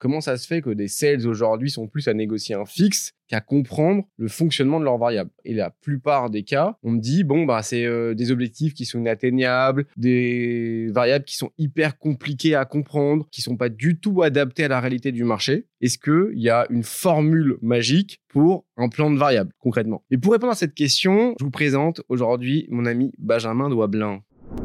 comment ça se fait que des sales aujourd'hui sont plus à négocier un fixe qu'à comprendre le fonctionnement de leurs variables? Et la plupart des cas, on me dit, bon, bah, c'est euh, des objectifs qui sont inatteignables, des variables qui sont hyper compliquées à comprendre, qui sont pas du tout adaptées à la réalité du marché. Est-ce qu'il y a une formule magique pour un plan de variables, concrètement? Et pour répondre à cette question, je vous présente aujourd'hui mon ami Benjamin Douablin.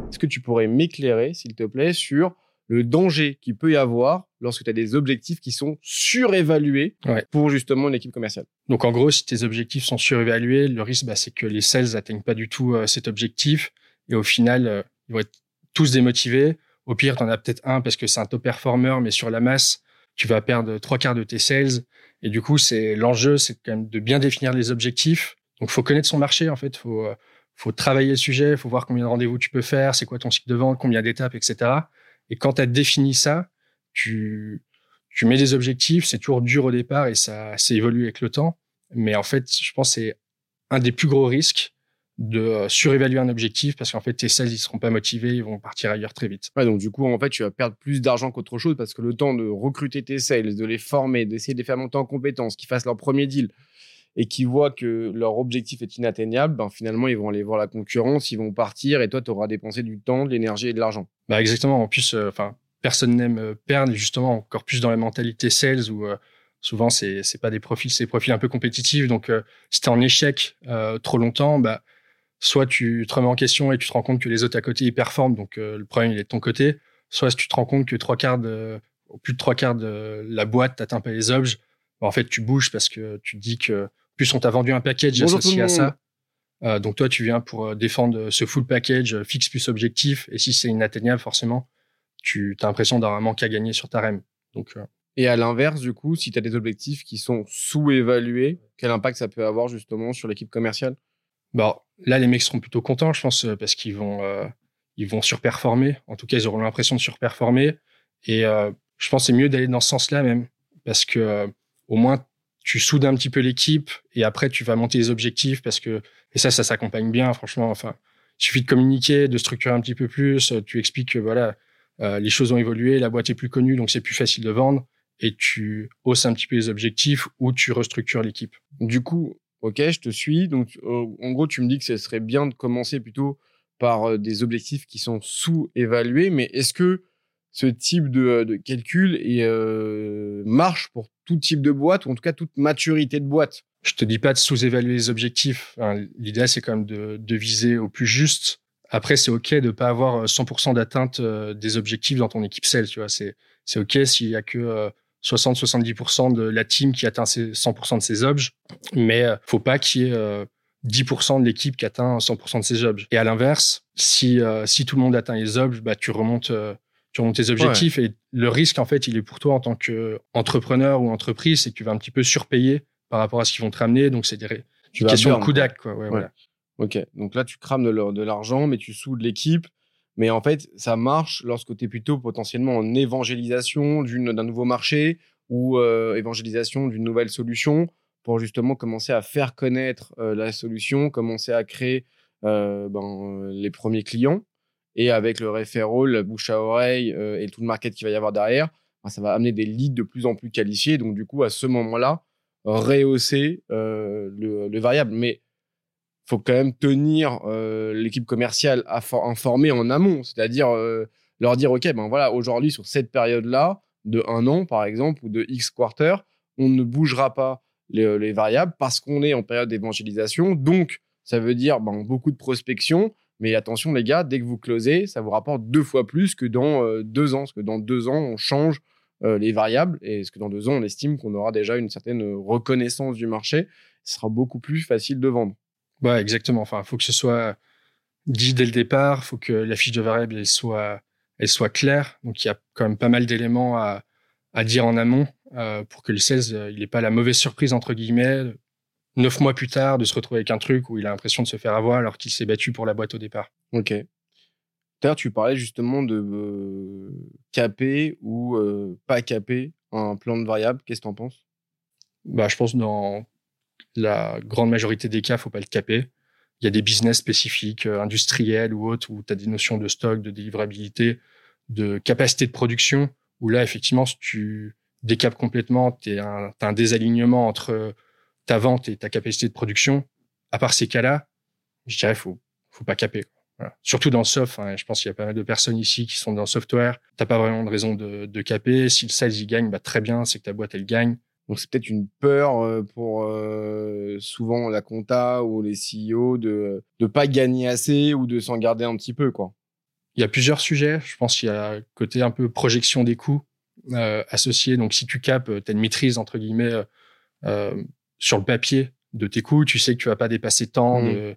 Est-ce que tu pourrais m'éclairer, s'il te plaît, sur le danger qu'il peut y avoir lorsque tu as des objectifs qui sont surévalués pour justement une équipe commerciale. Donc en gros, si tes objectifs sont surévalués, le risque, bah, c'est que les sales n'atteignent pas du tout euh, cet objectif et au final, euh, ils vont être tous démotivés. Au pire, tu en as peut-être un parce que c'est un top performer, mais sur la masse, tu vas perdre trois quarts de tes sales. Et du coup, c'est l'enjeu, c'est quand même de bien définir les objectifs. Donc, faut connaître son marché en fait. Faut euh, faut travailler le sujet, faut voir combien de rendez-vous tu peux faire, c'est quoi ton cycle de vente, combien d'étapes, etc. Et quand tu as défini ça, tu, tu mets des objectifs, c'est toujours dur au départ et ça, s'est évolué avec le temps. Mais en fait, je pense que c'est un des plus gros risques de euh, surévaluer un objectif parce qu'en fait, tes sales, ils seront pas motivés, ils vont partir ailleurs très vite. Donc du coup, en fait, tu vas perdre plus d'argent qu'autre chose parce que le temps de recruter tes sales, de les former, d'essayer de les faire monter en compétences, qu'ils fassent leur premier deal, et qui voient que leur objectif est inatteignable, ben finalement, ils vont aller voir la concurrence, ils vont partir et toi, tu auras dépensé du temps, de l'énergie et de l'argent. Bah exactement. En plus, euh, personne n'aime euh, perdre, justement, encore plus dans la mentalité sales où euh, souvent, c'est c'est pas des profils, c'est des profils un peu compétitifs. Donc, si tu es en échec trop longtemps, bah, soit tu te remets en question et tu te rends compte que les autres à côté, ils performent, donc le problème, il est de ton côté. Soit si tu te rends compte que trois quarts de, plus de trois quarts de la boîte t'atteint pas les objets, bah, en fait, tu bouges parce que tu te dis que plus, on t'a vendu un package associé à ça. Euh, donc toi, tu viens pour euh, défendre ce full package euh, fixe plus objectif. Et si c'est inatteignable, forcément, tu as l'impression d'avoir un manque à gagner sur ta REM. Donc, Et à l'inverse, du coup, si tu as des objectifs qui sont sous-évalués, quel impact ça peut avoir justement sur l'équipe commerciale? Bon, là, les mecs seront plutôt contents, je pense, parce qu'ils vont, ils vont surperformer. En tout cas, ils auront l'impression de surperformer. Et je pense que c'est mieux d'aller dans ce sens-là même, parce que au moins tu soudes un petit peu l'équipe et après tu vas monter les objectifs parce que et ça ça s'accompagne bien franchement. Enfin il suffit de communiquer de structurer un petit peu plus. Tu expliques que voilà euh, les choses ont évolué la boîte est plus connue donc c'est plus facile de vendre. Et tu hausses un petit peu les objectifs ou tu restructures l'équipe. Du coup ok je te suis. Donc euh, en gros tu me dis que ce serait bien de commencer plutôt par euh, des objectifs qui sont sous-évalués mais est-ce que ce type de, de calcul et, euh, marche pour tout type de boîte ou en tout cas toute maturité de boîte. Je te dis pas de sous-évaluer les objectifs. L'idée, c'est quand même de, de, viser au plus juste. Après, c'est OK de pas avoir 100% euh, d'atteinte euh, des objectifs dans ton équipe sales. Tu vois, c'est, c'est OK s'il y a que 60-70% de la team qui atteint 100% de ses objets. Mais faut pas qu'il y ait 10% de l'équipe qui atteint 100% de ses objets. Et à l'inverse, si, si tout le monde atteint les objets, bah, tu remontes tes objectifs. Et le risque, en fait, il est pour toi en tant qu'entrepreneur ou entreprise, c'est que tu vas un petit peu surpayer par rapport à ce qu'ils vont te ramener. Donc, c'est des, questions de coup d'acte. Quoi. Voilà. Ok, donc là, tu crames de l'argent, mais tu soudes l'équipe. Mais en fait, ça marche lorsque tu es plutôt potentiellement en évangélisation d'un nouveau marché ou euh, évangélisation d'une nouvelle solution pour justement commencer à faire connaître euh, la solution, commencer à créer euh, ben, les premiers clients. Et avec le referral, la bouche à oreille euh, et tout le market qu'il va y avoir derrière, ben, ça va amener des leads de plus en plus qualifiés. Donc, du coup, à ce moment-là, rehausser euh, le, variable. Mais faut quand même tenir euh, l'équipe commerciale informée en amont, c'est-à-dire leur dire, OK, ben voilà, aujourd'hui, sur cette période-là, de un an, par exemple, ou de X quarter, on ne bougera pas les, les variables parce qu'on est en période d'évangélisation. Donc, ça veut dire ben, beaucoup de prospection mais attention, les gars, dès que vous closez, ça vous rapporte deux fois plus que dans euh, deux ans. Parce que dans deux ans, on change euh, les variables. Et ce que dans deux ans, on estime qu'on aura déjà une certaine reconnaissance du marché. Ce sera beaucoup plus facile de vendre. Ouais, exactement. Enfin, il faut que ce soit dit dès le départ. Il faut que la fiche de variable elle soit, elle soit claire. Donc, il y a quand même pas mal d'éléments à, à dire en amont euh, pour que le 16 il n'ait pas la mauvaise surprise, entre guillemets, neuf mois plus tard, de se retrouver avec un truc où il a l'impression de se faire avoir alors qu'il s'est battu pour la boîte au départ. Ok. Tout tu parlais justement de euh, caper ou euh, pas caper un plan de variable. Qu'est-ce que tu en penses? Bah, Je pense que dans la grande majorité des cas, faut pas le caper. Il y a des business spécifiques, euh, industriels ou autres, où tu as des notions de stock, de délivrabilité, de capacité de production, où là, effectivement, si tu décapes complètement, tu as un désalignement entre ta vente et ta capacité de production, à part ces cas-là, je dirais faut faut pas caper. Surtout dans le soft, hein, je pense qu'il y a pas mal de personnes ici qui sont dans le software. T'as pas vraiment de raison de, de caper. Si le sales y gagne, bah très bien, c'est que ta boîte elle gagne. Donc c'est peut-être une peur euh, pour euh, souvent la compta ou les CEO de de pas gagner assez ou de s'en garder un petit peu quoi. Il y a plusieurs sujets. Je pense qu'il y a côté un peu projection des coûts euh, associés. Donc si tu capes, tu as une maîtrise entre guillemets euh, sur le papier de tes coûts. Tu sais que tu vas pas dépasser tant mmh. de,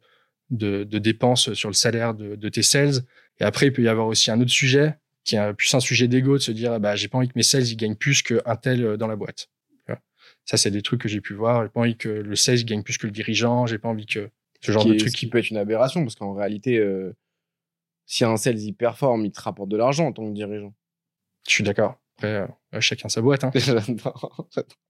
de, de, dépenses sur le salaire de, de, tes sales. Et après, il peut y avoir aussi un autre sujet qui est plus un sujet d'ego de se dire bah j'ai pas envie que mes sales ils gagnent plus qu'un tel dans la boîte. Ça c'est des trucs que j'ai pu voir. J'ai pas envie que le sales gagne plus que le dirigeant. J'ai pas envie que ce genre de truc qui peut être une aberration parce qu'en réalité, euh, si un sales il performe, il te rapporte de l'argent en tant que dirigeant. Je suis d'accord. Après, euh, chacun sa boîte. Hein.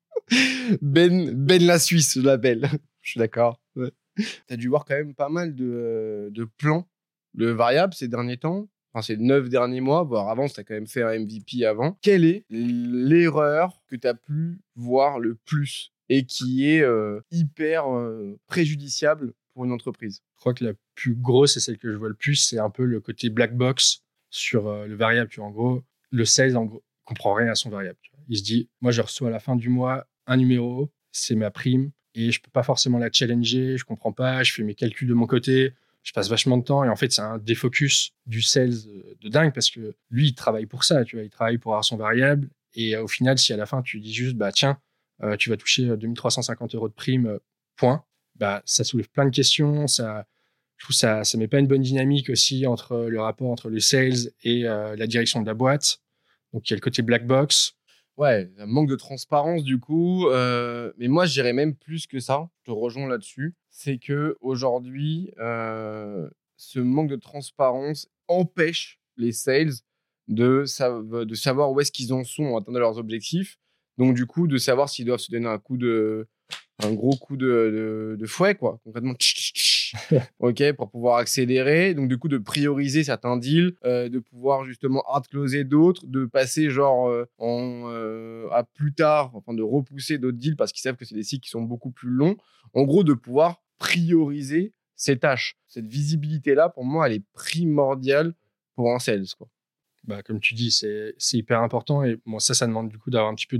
ben, ben la Suisse, je l'appelle. je suis d'accord. Ouais. Tu as dû voir quand même pas mal de, euh, de plans de variables ces derniers temps. Enfin, ces neuf derniers mois, voire avant, tu as quand même fait un MVP avant. Quelle est l'erreur que tu as pu voir le plus et qui est euh, hyper euh, préjudiciable pour une entreprise? Je crois que la plus grosse et celle que je vois le plus, c'est un peu le côté black box sur le variable. Tu vois, en gros, le sales en gros, comprend rien à son variable. Il se dit, moi, je reçois à la fin du mois un numéro, c'est ma prime, et je peux pas forcément la challenger, je comprends pas, je fais mes calculs de mon côté, je passe vachement de temps, et en fait, c'est un défocus du sales de dingue, parce que lui, il travaille pour ça, tu vois, il travaille pour avoir son variable, et au final, si à la fin, tu dis juste, bah tiens, euh, tu vas toucher 2350 euros de prime, euh, point, bah ça soulève plein de questions, ça, je trouve ça, ça met pas une bonne dynamique aussi entre le rapport entre le sales et euh, la direction de la boîte. Donc il y a le côté black box, Ouais, un manque de transparence du coup. Euh, mais moi, je dirais même plus que ça. Je te rejoins là-dessus. C'est que aujourd'hui, euh, ce manque de transparence empêche les sales de, savoir où est-ce qu'ils en sont en attendant leurs objectifs. Donc du coup, de savoir s'ils doivent se donner un coup de, un gros coup de, fouet, quoi. Concrètement, ok, pour pouvoir accélérer. Donc, du coup, de prioriser certains deals, euh, de pouvoir justement hard closer d'autres, de passer genre euh, en, euh, à plus tard, enfin, de repousser d'autres deals parce qu'ils savent que c'est des cycles qui sont beaucoup plus longs. En gros, de pouvoir prioriser ces tâches. Cette visibilité-là, pour moi, elle est primordiale pour un sales, quoi. Bah, comme tu dis, c'est hyper important. Et bon, ça, ça demande du coup d'avoir un petit peu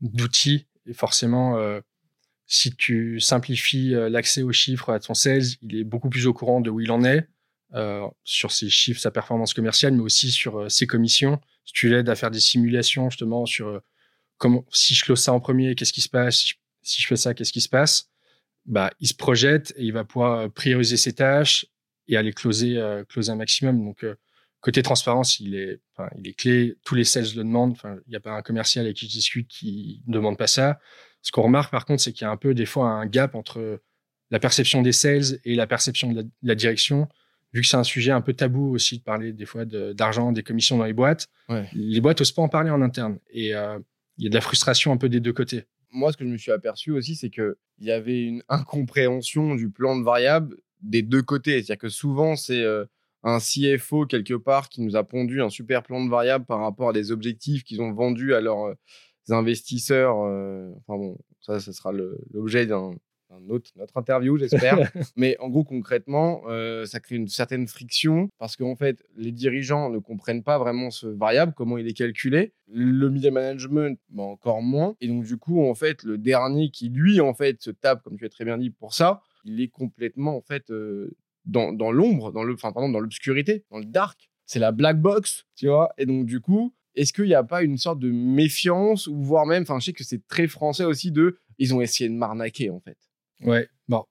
d'outils. Et forcément, si tu simplifies euh, l'accès aux chiffres à ton sales, il est beaucoup plus au courant de où il en est, euh, sur ses chiffres, sa performance commerciale, mais aussi sur euh, ses commissions. Si tu l'aides à faire des simulations justement sur comment, si je close ça en premier, qu'est-ce qui se passe si je, fais ça, qu'est-ce qui se passe Bah, il se projette et il va pouvoir prioriser ses tâches et aller closer, closer un maximum. Donc, côté transparence, il est, il est clé. Tous les sales le demandent. Enfin, il n'y a pas un commercial avec qui je discute qui ne demande pas ça. Ce qu'on remarque par contre, c'est qu'il y a un peu des fois un gap entre la perception des sales et la perception de la, direction, vu que c'est un sujet un peu tabou aussi de parler des fois d'argent, des commissions dans les boîtes. Les boîtes n'osent pas en parler en interne et euh, il y a de la frustration un peu des deux côtés. Moi, ce que je me suis aperçu aussi, c'est qu'il y avait une incompréhension du plan de variable des deux côtés. C'est-à-dire que souvent, c'est euh, un CFO quelque part qui nous a pondu un super plan de variable par rapport à des objectifs qu'ils ont vendus à leurs investisseurs. Euh, enfin bon, ça, ce sera l'objet d'un autre notre interview, j'espère. Mais en gros, concrètement, euh, ça crée une certaine friction parce qu'en fait, les dirigeants ne comprennent pas vraiment ce variable, comment il est calculé. Le media management, bah, encore moins. Et donc, du coup, en fait, le dernier qui, lui, en fait, se tape, comme tu as très bien dit, pour ça, il est complètement, en fait, euh, dans, dans l'ombre, dans le, enfin, pardon, dans l'obscurité, dans le dark. C'est la black box, tu vois. Et donc, du coup, est-ce qu'il n'y a pas une sorte de méfiance ou voire même, enfin, je sais que c'est très français aussi de, ils ont essayé de m'arnaquer en fait. Ouais, bon,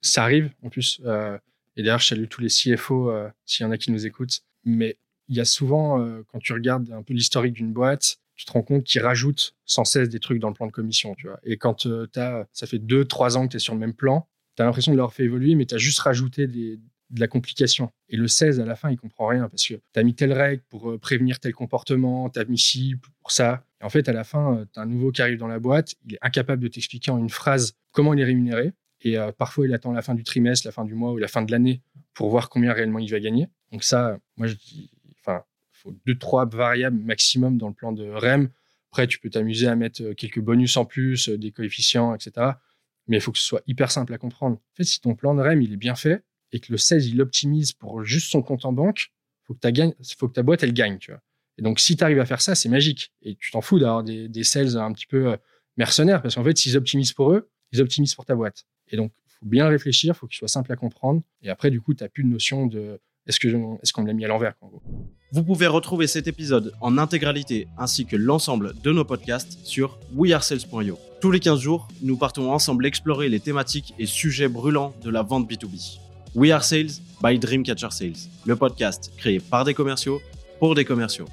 ça arrive en plus. Euh, et d'ailleurs, je salue tous les CFO euh, s'il y en a qui nous écoutent. Mais il y a souvent, euh, quand tu regardes un peu l'historique d'une boîte, tu te rends compte qu'ils rajoutent sans cesse des trucs dans le plan de commission, tu vois. Et quand as, ça fait deux, trois ans que tu es sur le même plan, tu as l'impression de leur faire évoluer, mais tu as juste rajouté des, de la complication. Et le 16, à la fin, il comprend rien parce que tu as mis telle règle pour euh, prévenir tel comportement, tu as mis ci pour ça. Et en fait, à la fin, euh, tu as un nouveau qui arrive dans la boîte, il est incapable de t'expliquer en une phrase comment il est rémunéré. Et euh, parfois, il attend la fin du trimestre, la fin du mois ou la fin de l'année pour voir combien réellement il va gagner. Donc ça, moi, je dis, enfin, faut deux, trois variables maximum dans le plan de REM Après, tu peux t'amuser à mettre quelques bonus en plus, des coefficients, etc. Mais il faut que ce soit hyper simple à comprendre. En fait, si ton plan de REM, il est bien fait et que le 16, il optimise pour juste son compte en banque, faut que ta, faut que ta boîte, elle gagne, tu vois. Et donc, si tu arrives à faire ça, c'est magique. Et tu t'en fous d'avoir des, des, sales un petit peu mercenaires parce qu'en fait, s'ils optimisent pour eux, ils optimisent pour ta boîte. Et donc, faut bien réfléchir, faut qu'il soit simple à comprendre. Et après, du coup, tu n'as plus de notion de est-ce que est-ce qu'on l'a mis à l'envers Vous pouvez retrouver cet épisode en intégralité ainsi que l'ensemble de nos podcasts sur wearesales.io. Tous les 15 jours, nous partons ensemble explorer les thématiques et sujets brûlants de la vente B2B. We Are Sales by Dreamcatcher Sales, le podcast créé par des commerciaux pour des commerciaux.